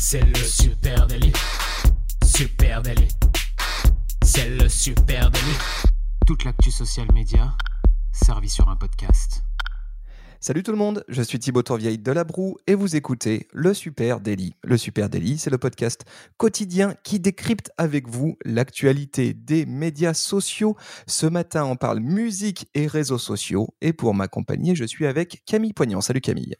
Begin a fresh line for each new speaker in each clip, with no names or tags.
C'est le super délit. Super délit. C'est le super délit. Toute l'actu social média servie sur un podcast.
Salut tout le monde, je suis Thibaut Tourvieille de La Broue et vous écoutez Le Super Daily. Le Super Daily, c'est le podcast quotidien qui décrypte avec vous l'actualité des médias sociaux. Ce matin, on parle musique et réseaux sociaux et pour m'accompagner, je suis avec Camille Poignant. Salut Camille.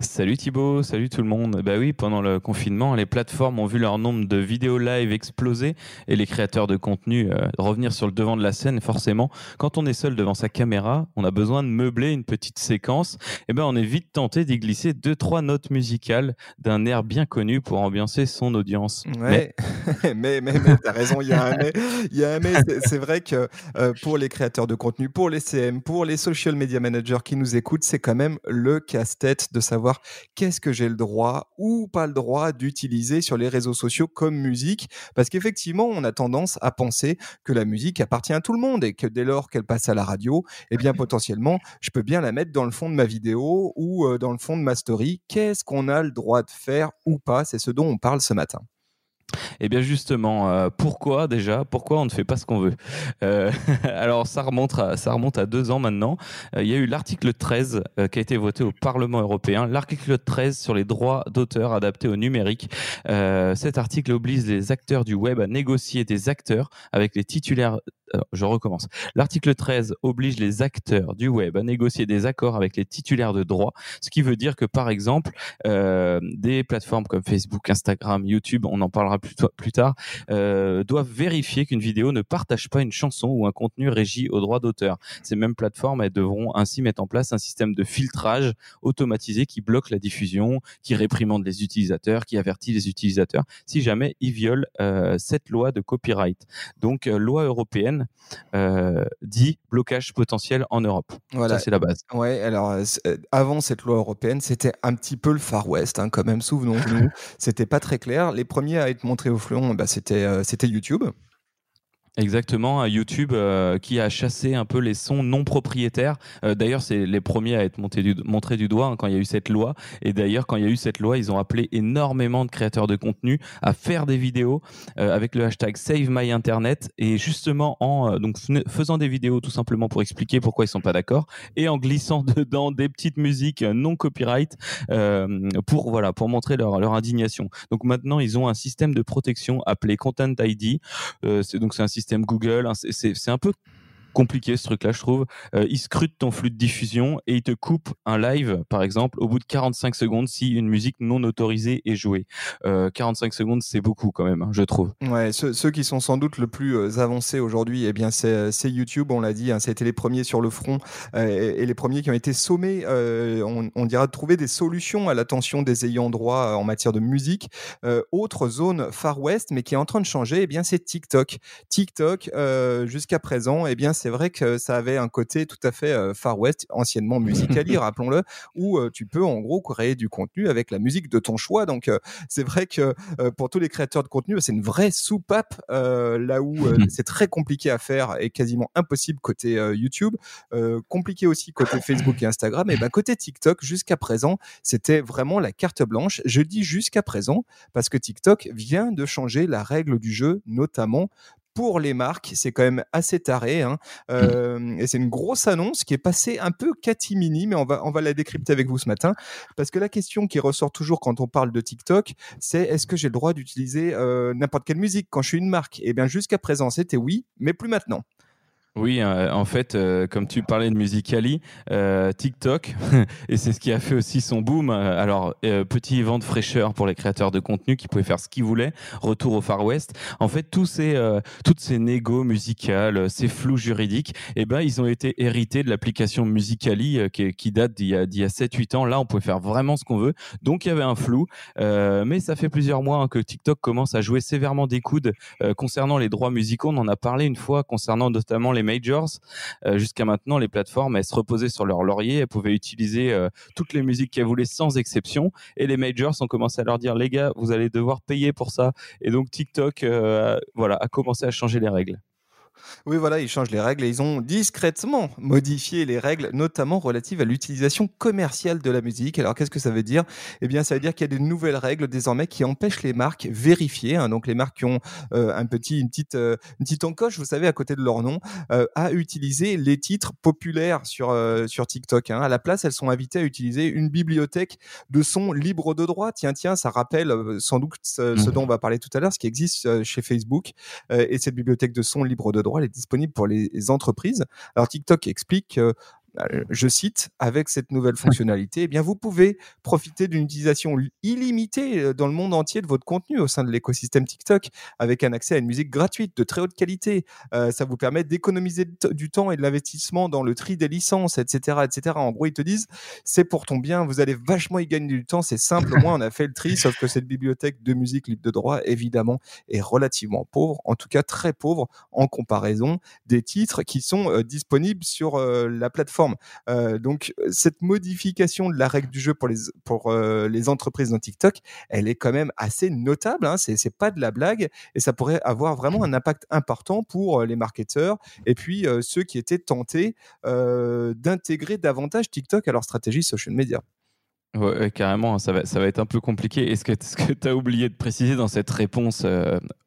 Salut Thibaut, salut tout le monde. Bah oui, pendant le confinement, les plateformes ont vu leur nombre de vidéos live exploser et les créateurs de contenu euh, revenir sur le devant de la scène. Forcément, quand on est seul devant sa caméra, on a besoin de meubler une petite séquence. Et eh ben, on est vite tenté d'y glisser deux trois notes musicales d'un air bien connu pour ambiancer son audience.
Ouais, mais mais, mais, t'as raison, il y a un mais. Il y a un mais. C'est vrai que euh, pour les créateurs de contenu, pour les CM, pour les social media managers qui nous écoutent, c'est quand même le casse-tête de savoir qu'est-ce que j'ai le droit ou pas le droit d'utiliser sur les réseaux sociaux comme musique. Parce qu'effectivement, on a tendance à penser que la musique appartient à tout le monde et que dès lors qu'elle passe à la radio, eh bien potentiellement, je peux bien la mettre dans le fond de ma vidéo ou euh, dans le fond de ma story. Qu'est-ce qu'on a le droit de faire ou pas? C'est ce dont on parle ce matin.
Eh bien justement, euh, pourquoi déjà? Pourquoi on ne fait pas ce qu'on veut? Euh, Alors ça remonte, à, deux ans maintenant. Euh, il y a eu l'article 13 qui a été voté au Parlement européen. L'article 13 sur les droits d'auteur adaptés au numérique. cet article oblige les acteurs du web à négocier des acteurs avec les titulaires je recommence. L'article 13 oblige les acteurs du web à négocier des accords avec les titulaires de droits, ce qui veut dire que par exemple, euh, des plateformes comme Facebook, Instagram, YouTube, on en parlera plus, plus tard, euh, doivent vérifier qu'une vidéo ne partage pas une chanson ou un contenu régi au droit d'auteur. Ces mêmes plateformes elles devront ainsi mettre en place un système de filtrage automatisé qui bloque la diffusion, qui réprimande les utilisateurs, qui avertit les utilisateurs si jamais ils violent euh, cette loi de copyright. Donc loi européenne euh, dit blocage potentiel en Europe. Voilà. Ça, c'est la base.
Ouais, alors euh, euh, avant cette loi européenne, c'était un petit peu le Far West, hein, quand même, souvenons-nous. c'était pas très clair. Les premiers à être montrés au fleuron, bah, c'était c'était YouTube.
Exactement, YouTube euh, qui a chassé un peu les sons non propriétaires. Euh, d'ailleurs, c'est les premiers à être montés du, montrés du doigt hein, quand il y a eu cette loi. Et d'ailleurs, quand il y a eu cette loi, ils ont appelé énormément de créateurs de contenu à faire des vidéos euh, avec le hashtag Save My Internet et justement en donc faisant des vidéos tout simplement pour expliquer pourquoi ils sont pas d'accord et en glissant dedans des petites musiques non copyright pour voilà pour montrer leur, leur indignation. Donc maintenant, ils ont un système de protection appelé Content ID. c'est donc c'est un système Google. Hein, c'est un peu compliqué ce truc-là, je trouve. Euh, il scrute ton flux de diffusion et il te coupe un live, par exemple, au bout de 45 secondes si une musique non autorisée est jouée. 45 euh, secondes, c'est beaucoup quand même, hein, je trouve.
Ouais, ceux, qui sont sans doute le plus euh, avancés aujourd'hui, eh bien, c'est YouTube, on l'a dit, hein, c'était les premiers sur le front et, les premiers qui ont été sommés, on, dira, de trouver des solutions à l'attention des ayants droit en matière de musique. autre zone Far West, mais qui est en train de changer, eh bien, c'est TikTok. TikTok, jusqu'à présent, eh bien, c'est vrai que ça avait un côté tout à fait euh, Far West, anciennement Musicali, rappelons-le, où euh, tu peux en gros créer du contenu avec la musique de ton choix. Donc c'est vrai que pour tous les créateurs de contenu, c'est une vraie soupape là où c'est très compliqué à faire et quasiment impossible côté YouTube, compliqué aussi côté Facebook et Instagram. Et ben côté TikTok, jusqu'à présent, c'était vraiment la carte blanche. Je dis jusqu'à présent parce que TikTok vient de changer la règle du jeu, notamment pour les marques. C'est quand même assez taré. Hein. Euh, et c'est une grosse annonce qui est passée un peu catimini, mais on va, on va la décrypter avec vous ce matin. Parce que la question qui ressort toujours quand on parle de TikTok, c'est est-ce que j'ai le droit d'utiliser euh, n'importe quelle musique? Quand je suis une marque Eh bien, jusqu'à présent, c'était oui, mais plus maintenant.
Oui, euh, en fait, euh, comme tu parlais de Musicali, euh, TikTok, et c'est ce qui a fait aussi son boom. Alors, petit vent de fraîcheur pour les créateurs de contenu qui pouvaient faire ce qu'ils voulaient. Retour au Far West. En fait, tous ces, ces négos musicales, ces flous juridiques, eh ben, ils ont été hérités de l'application Musicali qui, qui, date d'il y a, a 7-8 ans. Là, on pouvait faire vraiment ce qu'on veut. Donc, il y avait un flou. mais ça fait plusieurs mois hein, que TikTok commence à jouer sévèrement des coudes concernant les droits musicaux. On en a parlé une fois concernant notamment les majors. Euh, jusqu'à maintenant, les plateformes, elles se reposaient sur leur laurier, elles pouvaient utiliser euh, toutes les musiques qu'elles voulaient sans exception. Et les majors ont commencé à leur dire, les gars, vous allez devoir payer pour ça. Et donc TikTok, euh, voilà, a commencé à changer les règles.
Oui, voilà, ils changent les règles et ils ont discrètement modifié les règles, notamment relatives à l'utilisation commerciale de la musique. Alors, qu'est-ce que ça veut dire? Eh bien, ça veut dire qu'il y a des nouvelles règles désormais qui empêchent les marques vérifiées, hein, donc les marques qui ont euh, un petit, une petite, euh, une petite encoche, vous savez, à côté de leur nom, euh, à utiliser les titres populaires sur sur TikTok. Hein. À la place, elles sont invitées à utiliser une bibliothèque de sons libres de droit. Tiens, tiens, ça rappelle sans doute ce, ce, mmh. dont on va parler tout à l'heure, ce qui existe chez Facebook. et cette bibliothèque de sons libres de droit est disponible pour les entreprises. Alors TikTok explique je cite, avec cette nouvelle fonctionnalité, eh bien, vous pouvez profiter d'une utilisation illimitée euh, dans le monde entier de votre contenu au sein de l'écosystème TikTok, avec un accès à une musique gratuite de très haute qualité. Euh, ça vous permet d'économiser du temps et de l'investissement dans le tri des licences, etc., etc. En gros, ils te disent, c'est pour ton bien, vous allez vachement y gagner du temps, c'est simple, au moins on a fait le tri, sauf que cette bibliothèque de musique libre de droit, évidemment, est relativement pauvre, en tout cas très pauvre en comparaison des titres qui sont disponibles sur la plateforme euh, donc cette modification de la règle du jeu pour euh, les entreprises dans TikTok, elle est quand même assez notable. Hein, c'est c'est pas de la blague et ça pourrait avoir vraiment un impact important pour euh, les marketeurs et puis ceux qui étaient tentés d'intégrer davantage TikTok à leur stratégie social media.
Ouais, carrément, ça va, ça va être un peu compliqué. Est-ce que tu as oublié de préciser dans cette réponse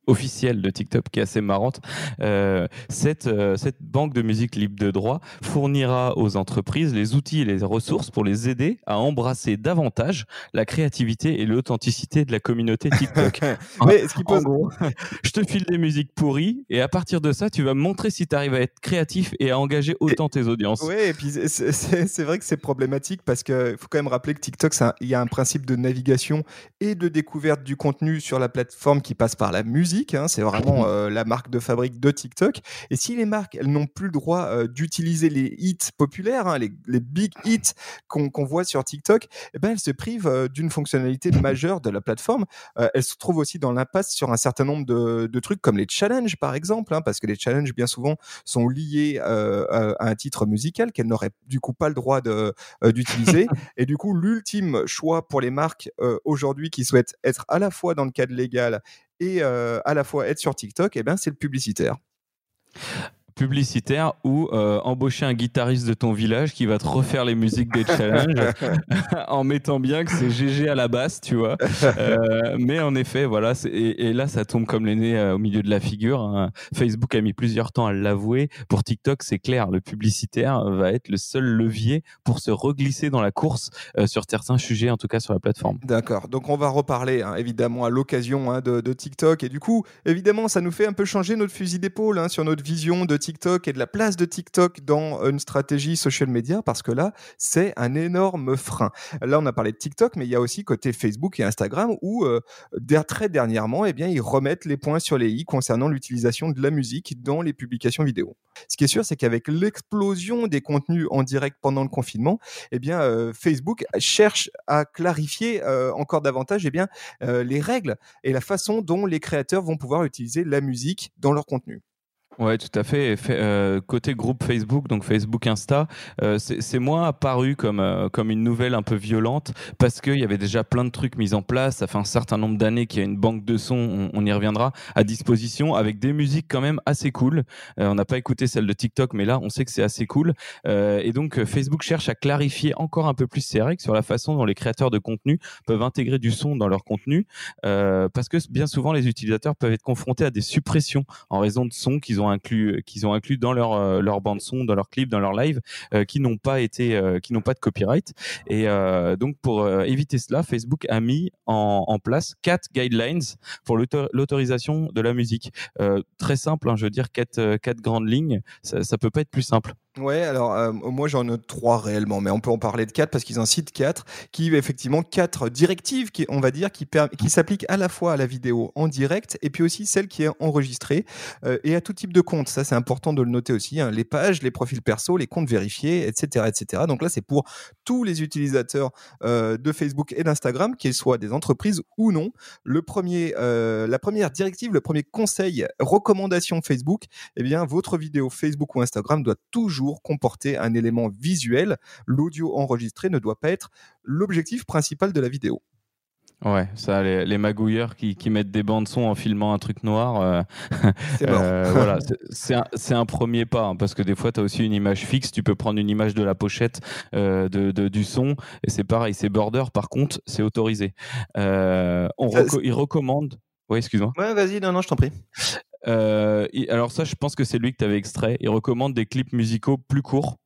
officielle de TikTok qui est assez marrante. Euh, cette, euh, cette banque de musique libre de droit fournira aux entreprises les outils et les ressources pour les aider à embrasser davantage la créativité et l'authenticité de la communauté TikTok.
Mais ce qui pose...
gros, je te file des musiques pourries et à partir de ça, tu vas me montrer si tu arrives à être créatif et à engager autant tes audiences.
Oui, et puis c'est vrai que c'est problématique parce qu'il faut quand même rappeler que TikTok, il y a un principe de navigation et de découverte du contenu sur la plateforme qui passe par la musique Hein, c'est vraiment euh, la marque de fabrique de TikTok. Et si les marques, elles n'ont plus le droit euh, d'utiliser les hits populaires, hein, les, big hits qu'on voit sur TikTok, eh ben, elles se privent euh, d'une fonctionnalité majeure de la plateforme. elles se trouvent aussi dans l'impasse sur un certain nombre de, trucs comme les challenges, par exemple, hein, parce que les challenges, bien souvent, sont liés à un titre musical qu'elles n'auraient du coup pas le droit d'utiliser. et du coup, l'ultime choix pour les marques aujourd'hui qui souhaitent être à la fois dans le cadre légal et euh, à la fois être sur TikTok, eh ben, c'est le publicitaire
publicitaire ou euh, embaucher un guitariste de ton village qui va te refaire les musiques des challenges en mettant bien que c'est GG à la basse, tu vois. Euh, mais en effet, voilà, et, et, là, ça tombe comme les nez euh, au milieu de la figure. Hein. Facebook a mis plusieurs temps à l'avouer. Pour TikTok, c'est clair, le publicitaire va être le seul levier pour se reglisser dans la course sur certains sujets, en tout cas sur la plateforme.
D'accord. Donc, on va reparler, hein, évidemment, à l'occasion hein, de, de, TikTok. Et du coup, évidemment, ça nous fait un peu changer notre fusil d'épaule sur notre vision de TikTok et de la place de TikTok dans une stratégie social media parce que là, c'est un énorme frein. Là, on a parlé de TikTok, mais il y a aussi côté Facebook et Instagram où euh, très dernièrement, eh bien, ils remettent les points sur les i concernant l'utilisation de la musique dans les publications vidéo. Ce qui est sûr, c'est qu'avec l'explosion des contenus en direct pendant le confinement, eh bien, euh, Facebook cherche à clarifier euh, encore davantage eh bien, les règles et la façon dont les créateurs vont pouvoir utiliser la musique dans leur contenu.
Ouais, tout à fait. Euh, côté groupe Facebook, donc Facebook Insta, euh, c'est moins apparu comme euh, comme une nouvelle un peu violente parce qu'il y avait déjà plein de trucs mis en place. Ça fait un certain nombre d'années qu'il y a une banque de sons, on, y reviendra, à disposition avec des musiques quand même assez cool. on n'a pas écouté celle de TikTok, mais là, on sait que c'est assez cool. et donc Facebook cherche à clarifier encore un peu plus ses règles sur la façon dont les créateurs de contenu peuvent intégrer du son dans leur contenu, parce que bien souvent les utilisateurs peuvent être confrontés à des suppressions en raison de sons qu'ils ont inclus, qu'ils ont inclus dans leur euh, leur bande son, dans leur clip, dans leur live, euh, qui n'ont pas été, euh, qui n'ont pas de copyright. Et donc pour éviter cela, Facebook a mis en, place quatre guidelines pour l'autorisation de la musique. très simple, hein, je veux dire quatre quatre grandes lignes. Ça, ça peut pas être plus simple.
Ouais, alors euh, moi j'en ai trois réellement, mais on peut en parler de quatre parce qu'ils en citent quatre, qui effectivement quatre directives, qui, on va dire, qui, qui s'appliquent à la fois à la vidéo en direct et puis aussi celle qui est enregistrée euh, et à tout type de compte. Ça c'est important de le noter aussi. Hein. les pages, les profils perso, les comptes vérifiés, etc., etc. Donc là c'est pour tous les utilisateurs euh, de Facebook et d'Instagram, qu'ils soient des entreprises ou non. Le premier, la première directive, le premier conseil, recommandation Facebook, eh bien votre vidéo Facebook ou Instagram doit toujours comporter un élément visuel. L'audio enregistré ne doit pas être l'objectif principal de la vidéo.
Ouais, ça, les, magouilleurs qui, mettent des bandes son en filmant un truc noir, euh, euh, voilà, c'est un, premier pas, hein, parce que des fois, tu as aussi une image fixe, tu peux prendre une image de la pochette euh, de, du son, et c'est pareil, c'est border, par contre, c'est autorisé. on il recommande... Oui, excuse-moi.
Ouais, vas-y, non, non, je t'en prie.
Alors ça, je pense que c'est lui que tu extrait. Il recommande des clips musicaux plus courts.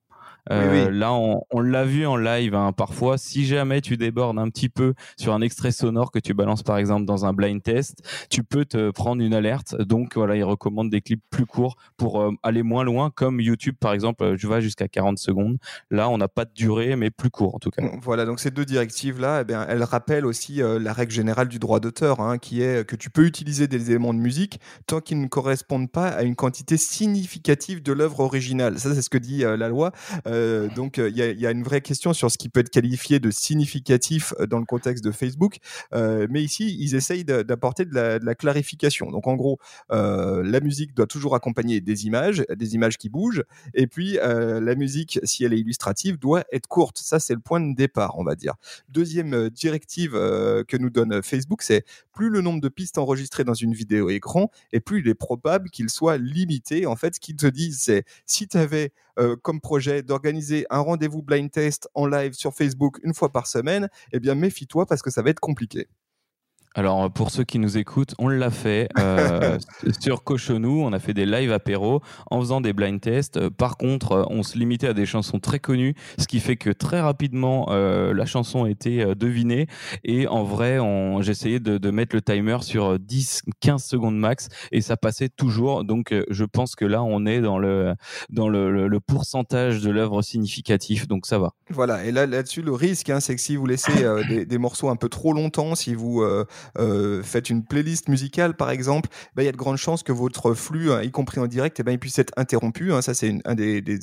Euh, là, on, l'a vu en live hein, parfois. Si jamais tu débordes un petit peu sur un extrait sonore que tu balances par exemple dans un blind test, tu peux te prendre une alerte. Donc voilà, il recommande des clips plus courts pour euh, aller moins loin, comme YouTube par exemple. Je vais jusqu'à 40 secondes. Là, on n'a pas de durée, mais plus court en tout cas.
Voilà, donc ces deux directives là, eh bien, elles rappellent aussi euh, la règle générale du droit d'auteur, hein, qui est que tu peux utiliser des éléments de musique tant qu'ils ne correspondent pas à une quantité significative de l'œuvre originale. Ça, c'est ce que dit la loi. Euh, donc il y, a une vraie question sur ce qui peut être qualifié de significatif euh, dans le contexte de Facebook. Euh, mais ici, ils essayent d'apporter de, la, clarification. Donc en gros, la musique doit toujours accompagner des images, des images qui bougent. Et puis la musique, si elle est illustrative, doit être courte. Ça, c'est le point de départ, on va dire. Deuxième directive que nous donne Facebook, c'est plus le nombre de pistes enregistrées dans une vidéo grand, et plus il est probable qu'il soit limité. En fait, ce qu'ils te disent, c'est si tu avais comme projet d'organiser un rendez-vous blind test en live sur Facebook une fois par semaine, eh bien méfie-toi parce que ça va être compliqué.
Alors, pour ceux qui nous écoutent, on l'a fait euh, sur Cochonou. On a fait des live apéro en faisant des blind tests. Euh, par contre, euh, on se limitait à des chansons très connues, ce qui fait que très rapidement, la chanson était devinée. Et en vrai, j'essayais de, de, mettre le timer sur 10-15 secondes max et ça passait toujours. Donc, je pense que là, on est dans le, dans le, le, pourcentage de l'œuvre significatif. Donc, ça va.
Voilà. Et là, là-dessus, le risque, hein, c'est que si vous laissez des, des, morceaux un peu trop longtemps, si vous euh, faites une playlist musicale par exemple, bah, il y a de grandes chances que votre flux, hein, y compris en direct, eh ben, il puisse être interrompu. Hein. Ça, c'est un des, des,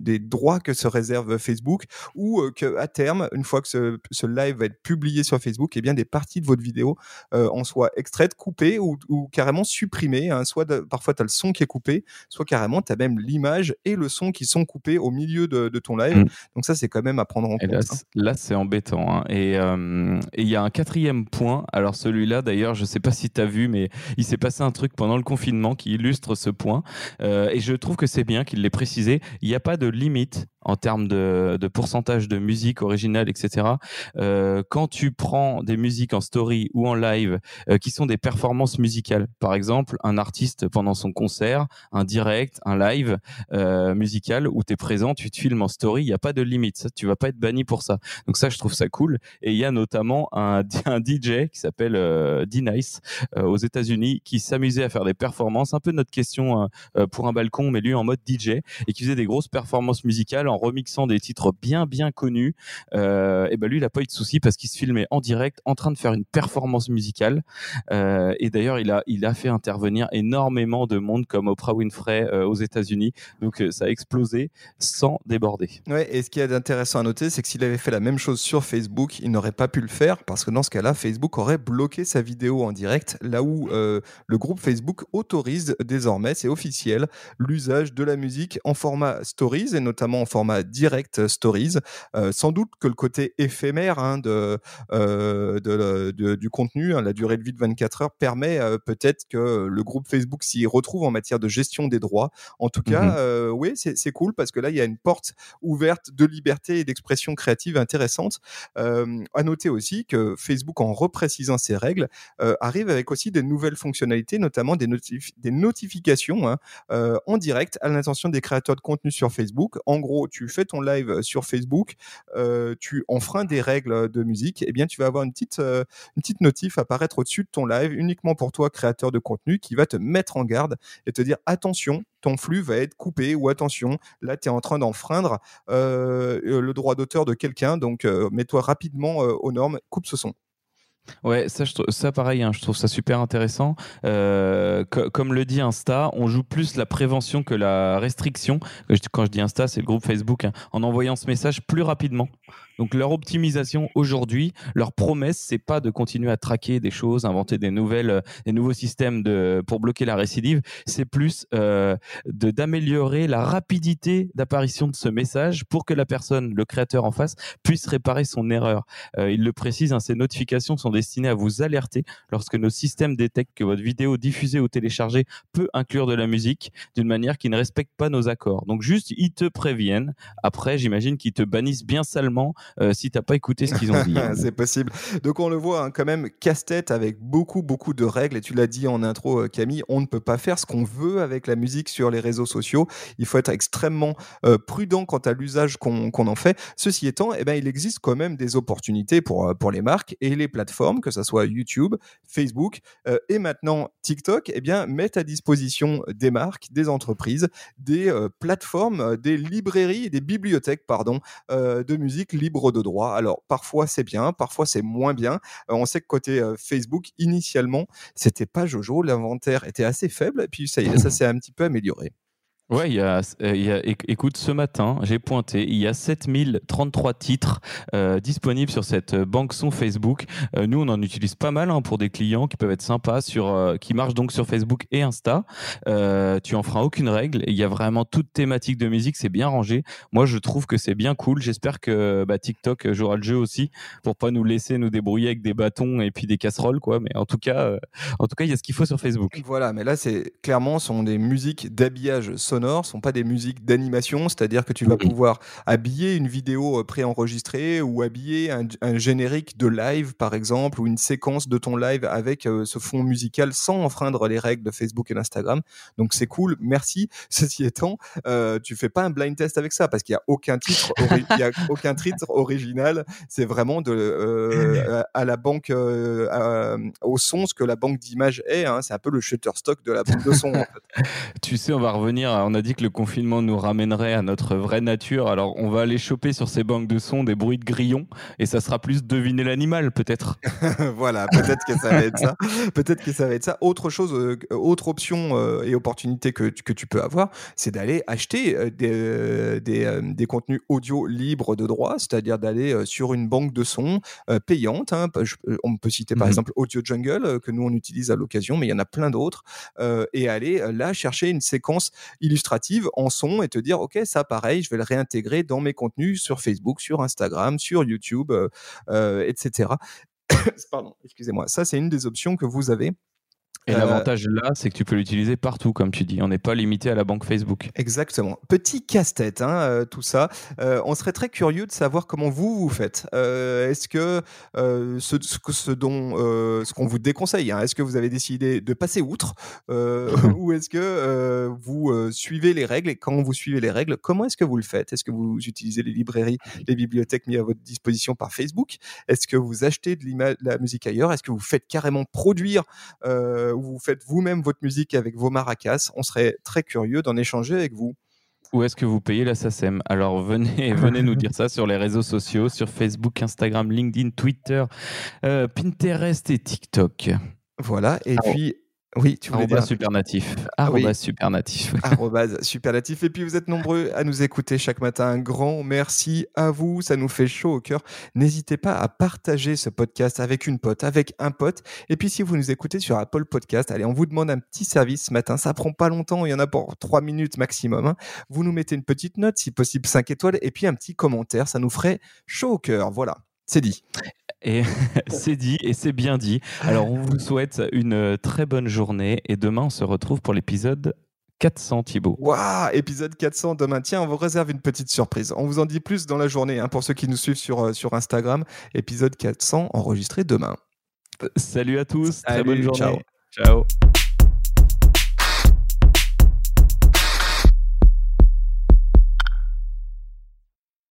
des, droits que se réserve Facebook, ou euh, qu'à terme, une fois que ce, ce, live va être publié sur Facebook, eh bien, des parties de votre vidéo euh, en soient extraites, coupées ou, ou carrément supprimées. Hein. Soit parfois, tu as le son qui est coupé, soit carrément, tu as même l'image et le son qui sont coupés au milieu de, de ton live. Mmh. Donc ça, c'est quand même à prendre en compte.
Là, c'est embêtant. Et il y a un quatrième point. Alors, celui-là, d'ailleurs, je ne sais pas si tu as vu, mais il s'est passé un truc pendant le confinement qui illustre ce point. Euh, et je trouve que c'est bien qu'il l'ait précisé. Il n'y a pas de limite en termes de, de, pourcentage de musique originale, etc. Euh, quand tu prends des musiques en story ou en live euh, qui sont des performances musicales, par exemple, un artiste pendant son concert, un direct, un live musical où tu es présent, tu te filmes en story, il n'y a pas de limite. Ça, tu vas pas être banni pour ça. Donc ça, je trouve ça cool. Et il y a notamment un, un DJ qui s'appelle euh, D-Nice euh, aux États-Unis qui s'amusait à faire des performances, un peu notre question euh, pour un balcon, mais lui en mode DJ, et qui faisait des grosses performances musicales en remixant des titres bien bien connus. Et ben lui, il a pas eu de souci parce qu'il se filmait en direct, en train de faire une performance musicale. Et d'ailleurs, il a il a fait intervenir énormément de monde comme Oprah Winfrey aux États-Unis. Donc ça a explosé sans déborder.
Ouais. Et ce qui est intéressant à noter, c'est que s'il avait fait la même chose sur Facebook, il n'aurait pas pu le faire parce que dans ce cas-là, Facebook aurait bloqué sa vidéo en direct, là où le groupe Facebook autorise désormais, c'est officiel, l'usage de la musique en format stories et notamment en format direct stories. Euh, sans doute que le côté éphémère hein, de, euh, de, du contenu, hein, la durée de vie de 24 heures, permet euh, peut-être que le groupe Facebook s'y retrouve en matière de gestion des droits. En tout cas, mmh oui, c'est cool parce que là, il y a une porte ouverte de liberté et d'expression créative intéressante. à noter aussi que Facebook, en reprécisant ses règles, arrive avec aussi des nouvelles fonctionnalités, notamment des, notifications hein, en direct à l'intention des créateurs de contenu sur Facebook. En gros, tu fais ton live euh, sur Facebook, euh, tu enfreins des règles de musique, et eh bien tu vas avoir une petite, euh, une petite notif apparaître au-dessus de ton live uniquement pour toi, créateur de contenu, qui va te mettre en garde et te dire attention, ton flux va être coupé ou attention, là tu es en train d'enfreindre le droit d'auteur de quelqu'un, donc mets-toi rapidement aux normes, coupe ce son.
Ouais, ça, pareil, hein, je trouve ça super intéressant. Euh, comme le dit Insta, on joue plus la prévention que la restriction. Quand je dis Insta, c'est le groupe Facebook, hein, en envoyant ce message plus rapidement. Donc leur optimisation aujourd'hui, leur promesse, c'est pas de continuer à traquer des choses, inventer des nouvelles, euh, des nouveaux systèmes de pour bloquer la récidive. C'est plus euh, de d'améliorer la rapidité d'apparition de ce message pour que la personne, le créateur en face, puisse réparer son erreur. Euh, il le précise, hein, ces notifications sont destinées à vous alerter lorsque nos systèmes détectent que votre vidéo diffusée ou téléchargée peut inclure de la musique d'une manière qui ne respecte pas nos accords. Donc juste, ils te préviennent. Après, j'imagine qu'ils te bannissent bien salement euh, si t'as pas écouté ce qu'ils ont dit.
c'est possible. Donc on le voit hein, quand même casse-tête avec beaucoup beaucoup de règles. Et tu l'as dit en intro, euh, Camille, on ne peut pas faire ce qu'on veut avec la musique sur les réseaux sociaux. Il faut être extrêmement euh, prudent quant à l'usage qu'on en fait. Ceci étant, eh ben, il existe quand même des opportunités pour, pour les marques et les plateformes, que ce soit YouTube, Facebook et maintenant TikTok, eh bien, mettent à disposition des marques, des entreprises, des plateformes, des librairies, des bibliothèques, pardon, de musique libre de droit. Alors, parfois c'est bien, parfois c'est moins bien. on sait que côté Facebook, initialement, c'était pas Jojo, l'inventaire était assez faible, et puis ça, ça s'est un petit peu amélioré.
Ouais, il y, a, a, écoute, ce matin, j'ai pointé, il y a 7033 titres euh, disponibles sur cette banque son Facebook. Euh, nous, on en utilise pas mal hein, pour des clients qui peuvent être sympas, sur, euh, qui marchent donc sur Facebook et Insta. tu en feras aucune règle. Il y a vraiment toute thématique de musique, c'est bien rangé. Moi, je trouve que c'est bien cool. J'espère que bah, TikTok jouera le jeu aussi pour pas nous laisser nous débrouiller avec des bâtons et puis des casseroles, quoi. Mais en tout cas, en tout cas, il y a ce qu'il faut sur Facebook.
Voilà, mais là, c'est clairement sont des musiques d'habillage sonores sont pas des musiques d'animation, c'est-à-dire que tu vas pouvoir habiller une vidéo euh, préenregistrée ou habiller un, générique de live, par exemple, ou une séquence de ton live avec euh, ce fond musical sans enfreindre les règles de Facebook et d'Instagram. Donc c'est cool, merci. Ceci étant, euh, tu fais pas un blind test avec ça parce qu'il y a aucun titre, il y a aucun titre original. C'est vraiment de euh, à la banque au son ce que la banque d'images est. Hein. C'est un peu le Shutterstock de la banque de son. En fait.
tu sais, on va revenir. On a dit que le confinement nous ramènerait à notre vraie nature. Alors, on va aller choper sur ces banques de sons des bruits de grillons et ça sera plus deviner l'animal, peut-être.
voilà, peut-être que ça va être ça. Peut-être que ça va être ça. Autre chose, euh, autre option euh, et opportunité que, que tu peux avoir, c'est d'aller acheter euh, des, des, des, contenus audio libres de droit, c'est-à-dire d'aller sur une banque de sons payante. Hein. on peut citer par mmh exemple Audio Jungle, que nous on utilise à l'occasion, mais il y en a plein d'autres, et aller là chercher une séquence illustrative en son et te dire, OK, ça, pareil, je vais le réintégrer dans mes contenus sur Facebook, sur Instagram, sur YouTube, euh, euh, etc. Pardon, excusez-moi. Ça, c'est une des options que vous avez.
Et euh, l'avantage là, c'est que tu peux l'utiliser partout, comme tu dis. On n'est pas limité à la banque Facebook.
Exactement. Petit casse-tête, hein, euh, tout ça. Euh, on serait très curieux de savoir comment vous vous faites. est-ce que ce, ce, dont ce qu'on vous déconseille, hein, est-ce que vous avez décidé de passer outre, ou est-ce que vous suivez les règles et quand vous suivez les règles, comment est-ce que vous le faites? Est-ce que vous utilisez les librairies, les bibliothèques mises à votre disposition par Facebook? Est-ce que vous achetez de, de, la musique ailleurs? Est-ce que vous faites carrément produire vous faites vous-même votre musique avec vos maracas. On serait très curieux d'en échanger avec vous.
Où est-ce que vous payez la SACEM Alors venez, venez nous dire ça sur les réseaux sociaux, sur Facebook, Instagram, LinkedIn, Twitter, euh, Pinterest et TikTok.
Voilà, et puis oui, tu voulais dire.
Supernatif. Ah Arrobas supernatif.
Arrobas supernatif. Et puis vous êtes nombreux à nous écouter chaque matin. Un grand merci à vous. Ça nous fait chaud au cœur. N'hésitez pas à partager ce podcast avec une pote, avec un pote. Et puis si vous nous écoutez sur Apple Podcast, allez, on vous demande un petit service ce matin. Ça prend pas longtemps. Il y en a pour trois minutes maximum. Hein. Vous nous mettez une petite note, si possible 5 étoiles, et puis un petit commentaire. Ça nous ferait chaud au cœur. Voilà. C'est dit.
Et c'est dit et c'est bien dit. Alors on vous souhaite une euh, très bonne journée et demain on se retrouve pour l'épisode 400 Thibaut.
Waouh, épisode 400 demain. Tiens, on vous réserve une petite surprise. On vous en dit plus dans la journée hein, pour ceux qui nous suivent sur, euh, sur Instagram. Épisode 400 enregistré demain.
Salut à tous,
très bonne journée.
ciao. ciao.